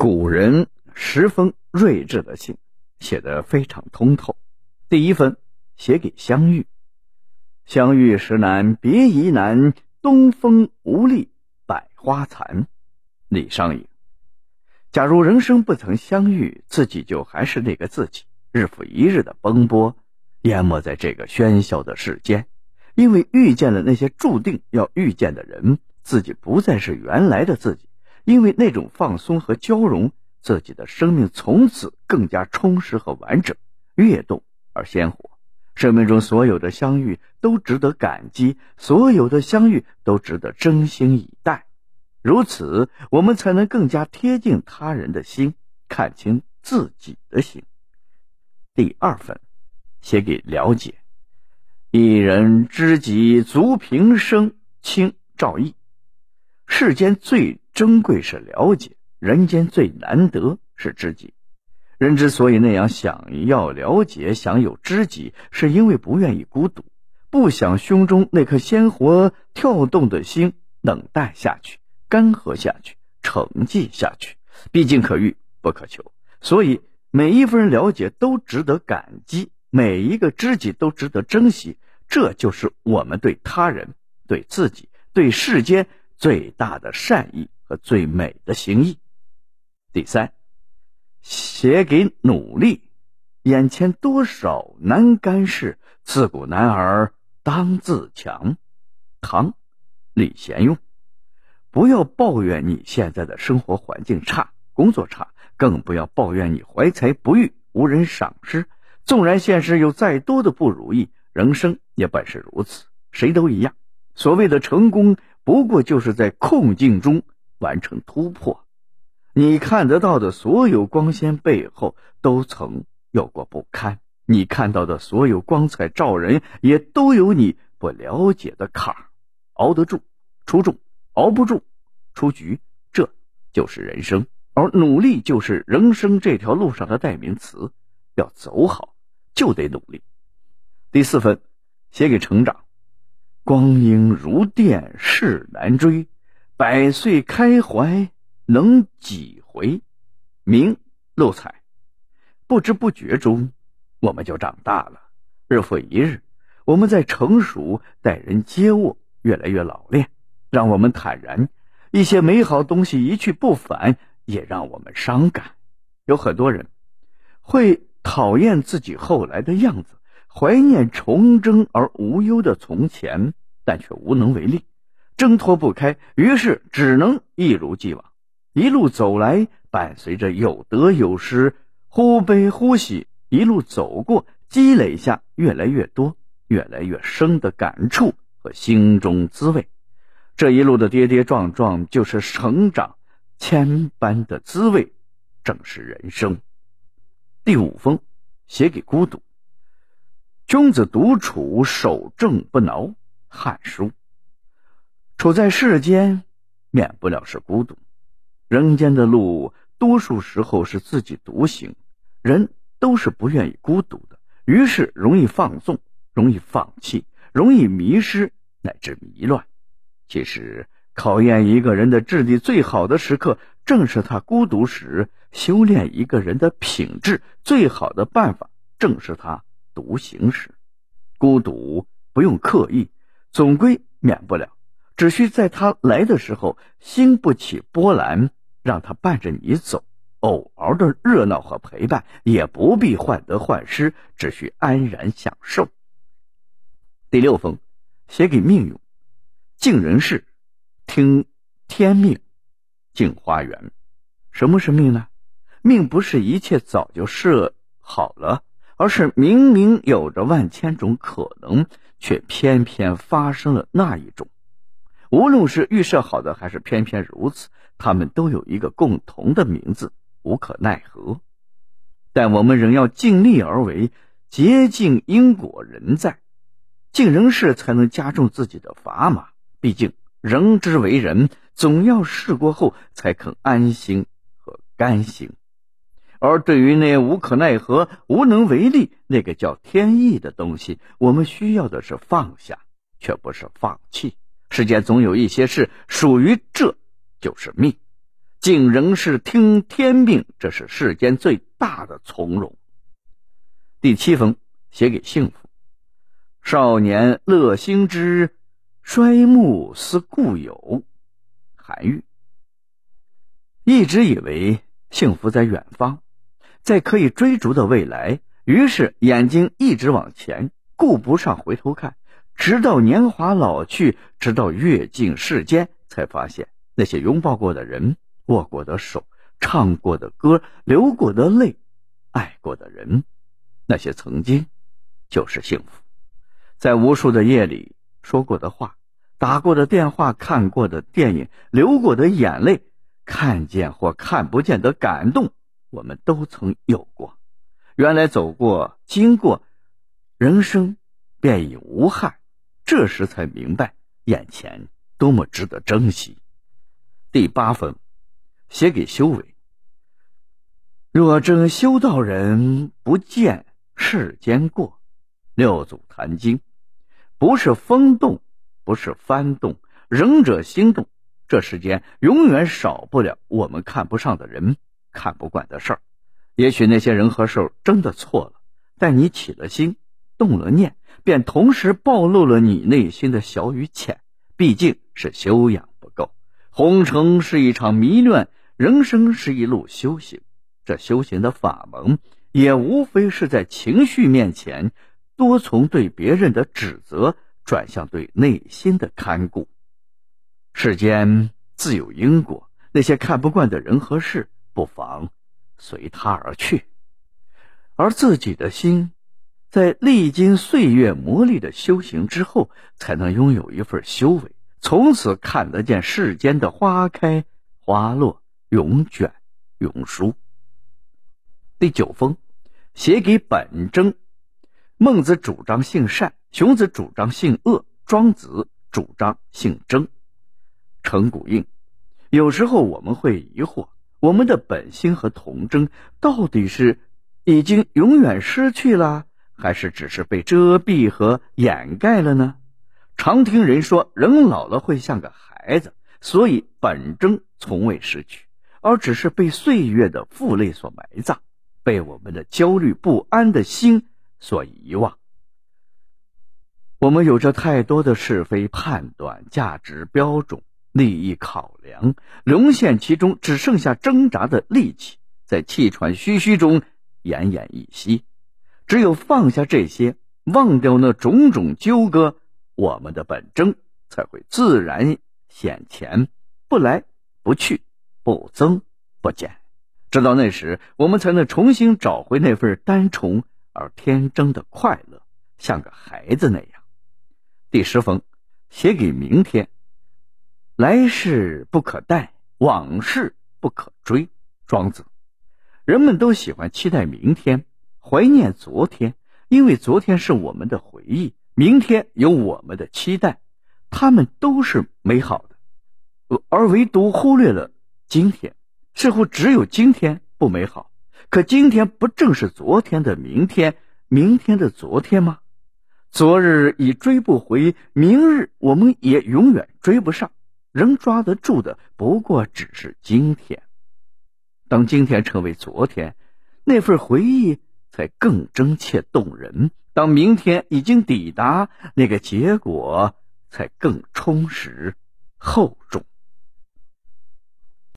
古人十封睿智的信，写得非常通透。第一封写给相遇，相遇时难别宜难，东风无力百花残。李商隐。假如人生不曾相遇，自己就还是那个自己，日复一日的奔波，淹没在这个喧嚣的世间。因为遇见了那些注定要遇见的人，自己不再是原来的自己。因为那种放松和交融，自己的生命从此更加充实和完整，跃动而鲜活。生命中所有的相遇都值得感激，所有的相遇都值得真心以待。如此，我们才能更加贴近他人的心，看清自己的心。第二份，写给了解。一人知己足平生，清赵毅。世间最珍贵是了解，人间最难得是知己。人之所以那样想要了解、想有知己，是因为不愿意孤独，不想胸中那颗鲜活跳动的心冷淡下去、干涸下去、沉寂下去。毕竟可遇不可求，所以每一份了解都值得感激，每一个知己都值得珍惜。这就是我们对他人、对自己、对世间。最大的善意和最美的心意。第三，写给努力。眼前多少难干事，自古男儿当自强。唐，李贤用。不要抱怨你现在的生活环境差、工作差，更不要抱怨你怀才不遇、无人赏识。纵然现实有再多的不如意，人生也本是如此，谁都一样。所谓的成功。不过就是在困境中完成突破。你看得到的所有光鲜背后，都曾有过不堪；你看到的所有光彩照人，也都有你不了解的坎儿。熬得住，出众；熬不住，出局。这就是人生，而努力就是人生这条路上的代名词。要走好，就得努力。第四份，写给成长。光阴如电，事难追。百岁开怀能几回？明露彩，不知不觉中，我们就长大了。日复一日，我们在成熟，待人接物越来越老练。让我们坦然，一些美好东西一去不返，也让我们伤感。有很多人会讨厌自己后来的样子。怀念童真而无忧的从前，但却无能为力，挣脱不开，于是只能一如既往，一路走来，伴随着有得有失，忽悲忽喜，一路走过，积累下越来越多、越来越深的感触和心中滋味。这一路的跌跌撞撞，就是成长，千般的滋味，正是人生。第五封，写给孤独。君子独处，守正不挠。《汉书》处在世间，免不了是孤独。人间的路，多数时候是自己独行。人都是不愿意孤独的，于是容易放纵，容易放弃，容易迷失，乃至迷乱。其实，考验一个人的智力最好的时刻，正是他孤独时；修炼一个人的品质最好的办法，正是他。独行时，孤独不用刻意，总归免不了。只需在他来的时候，心不起波澜，让他伴着你走。偶尔的热闹和陪伴，也不必患得患失，只需安然享受。第六封，写给命运。尽人事，听天命，进花园。什么是命呢？命不是一切早就设好了。而是明明有着万千种可能，却偏偏发生了那一种。无论是预设好的，还是偏偏如此，他们都有一个共同的名字——无可奈何。但我们仍要尽力而为，竭尽因果人在，尽人事才能加重自己的砝码。毕竟人之为人，总要试过后才肯安心和甘心。而对于那无可奈何、无能为力，那个叫天意的东西，我们需要的是放下，却不是放弃。世间总有一些事属于这就是命，竟仍是听天命，这是世间最大的从容。第七封写给幸福。少年乐兴之，衰暮思故友。韩愈。一直以为幸福在远方，在可以追逐的未来，于是眼睛一直往前，顾不上回头看，直到年华老去，直到阅尽世间，才发现那些拥抱过的人。握过的手，唱过的歌，流过的泪，爱过的人，那些曾经，就是幸福。在无数的夜里说过的话，打过的电话，看过的电影，流过的眼泪，看见或看不见的感动，我们都曾有过。原来走过、经过，人生便已无憾。这时才明白，眼前多么值得珍惜。第八封。写给修为。若真修道人，不见世间过。六祖坛经，不是风动，不是幡动，仁者心动。这世间永远少不了我们看不上的人，看不惯的事儿。也许那些人和事儿真的错了，但你起了心，动了念，便同时暴露了你内心的小与浅。毕竟是修养不够，红尘是一场迷乱。人生是一路修行，这修行的法门也无非是在情绪面前，多从对别人的指责，转向对内心的看顾。世间自有因果，那些看不惯的人和事，不妨随他而去。而自己的心，在历经岁月磨砺的修行之后，才能拥有一份修为，从此看得见世间的花开花落。永卷永书。第九封，写给本征。孟子主张性善，荀子主张性恶，庄子主张性争。陈古印。有时候我们会疑惑，我们的本心和童真到底是已经永远失去了，还是只是被遮蔽和掩盖了呢？常听人说，人老了会像个孩子，所以本真从未失去。而只是被岁月的负累所埋葬，被我们的焦虑不安的心所遗忘。我们有着太多的是非判断、价值标准、利益考量，沦陷其中，只剩下挣扎的力气，在气喘吁吁中奄奄一息。只有放下这些，忘掉那种种纠葛，我们的本真才会自然显前，不来不去。不增不减，直到那时，我们才能重新找回那份单纯而天真的快乐，像个孩子那样。第十封，写给明天。来世不可待，往事不可追。庄子。人们都喜欢期待明天，怀念昨天，因为昨天是我们的回忆，明天有我们的期待，他们都是美好的，而唯独忽略了。今天似乎只有今天不美好，可今天不正是昨天的明天，明天的昨天吗？昨日已追不回，明日我们也永远追不上。人抓得住的不过只是今天。当今天成为昨天，那份回忆才更真切动人；当明天已经抵达，那个结果才更充实厚重。